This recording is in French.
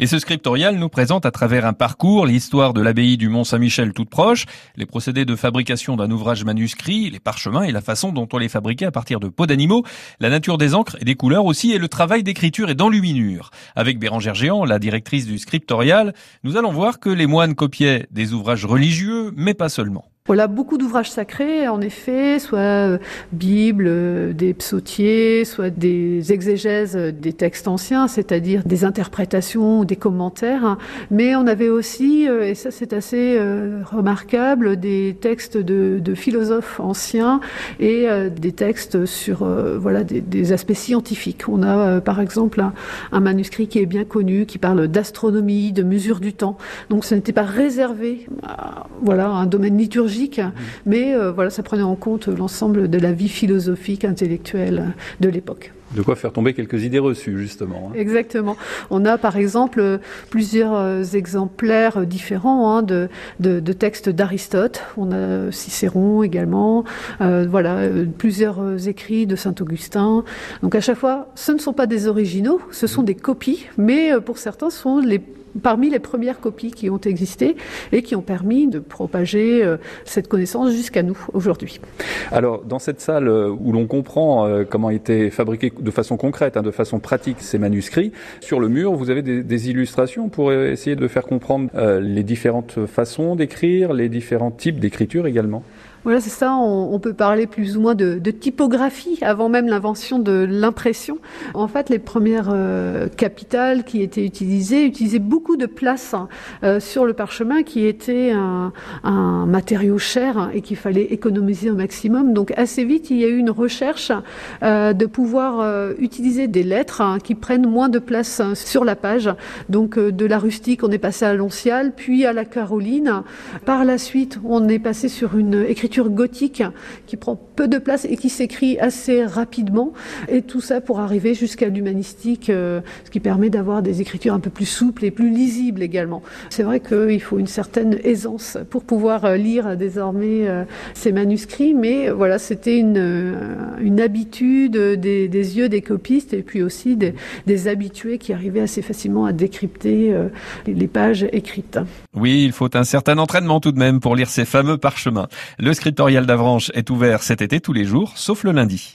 Et ce scriptorial nous présente à travers un parcours l'histoire de l'abbaye du Mont-Saint-Michel toute proche, les procédés de fabrication d'un ouvrage manuscrit, les parchemins et la façon dont on les fabriquait à partir de peaux d'animaux, la nature des encres et des couleurs aussi et le travail d'écriture et d'enluminure. Avec Bérangère Géant, la directrice du scriptorial, nous allons voir que les moines copiaient des ouvrages religieux, mais pas seulement. Voilà beaucoup d'ouvrages sacrés, en effet, soit euh, Bible, euh, des psautiers, soit des exégèses des textes anciens, c'est-à-dire des interprétations, des commentaires. Mais on avait aussi, euh, et ça c'est assez remarquable, des textes de, de philosophes anciens et des textes sur voilà des, aspects scientifiques. On a par exemple un, manuscrit qui est bien connu, qui parle d'astronomie, de mesure du temps. Donc ce n'était pas réservé à, voilà un domaine liturgique mais euh, voilà, ça prenait en compte l'ensemble de la vie philosophique, intellectuelle de l'époque. De quoi faire tomber quelques idées reçues, justement. Hein. Exactement. On a par exemple plusieurs euh, exemplaires différents hein, de, de, de, textes d'Aristote. On a Cicéron également. Euh, voilà, plusieurs écrits de Saint Augustin. Donc à chaque fois, ce ne sont pas des originaux, ce sont des copies, mais pour certains, ce sont les parmi les premières copies qui ont existé et qui ont permis de propager euh, cette connaissance jusqu'à nous aujourd'hui. Alors, dans cette salle euh, où l'on comprend euh, comment étaient fabriqués de façon concrète, hein, de façon pratique ces manuscrits, sur le mur, vous avez des, des illustrations pour essayer de faire comprendre les différentes façons d'écrire, les différents types d'écriture également voilà, c'est ça. On, peut parler plus ou moins de, de typographie avant même l'invention de l'impression. En fait, les premières euh, capitales qui étaient utilisées utilisaient beaucoup de place hein, euh, sur le parchemin, qui était un, un matériau cher hein, et qu'il fallait économiser au maximum. Donc, assez vite, il y a eu une recherche euh, de pouvoir euh, utiliser des lettres hein, qui prennent moins de place sur la page. Donc, euh, de la rustique, on est passé à l'oncial, puis à la caroline. Par la suite, on est passé sur une écriture gothique qui prend peu de place et qui s'écrit assez rapidement. Et tout ça pour arriver jusqu'à l'humanistique, euh, ce qui permet d'avoir des écritures un peu plus souples et plus lisibles également. C'est vrai qu'il faut une certaine aisance pour pouvoir euh, lire désormais euh, ces manuscrits, mais voilà, c'était une, habitude des, yeux des copistes et puis aussi des, habitués qui arrivaient assez facilement à décrypter les pages écrites. Oui, il faut un certain entraînement tout de même pour lire ces fameux parchemins. Scriptorial d'Avranches est ouvert cet été tous les jours, sauf le lundi.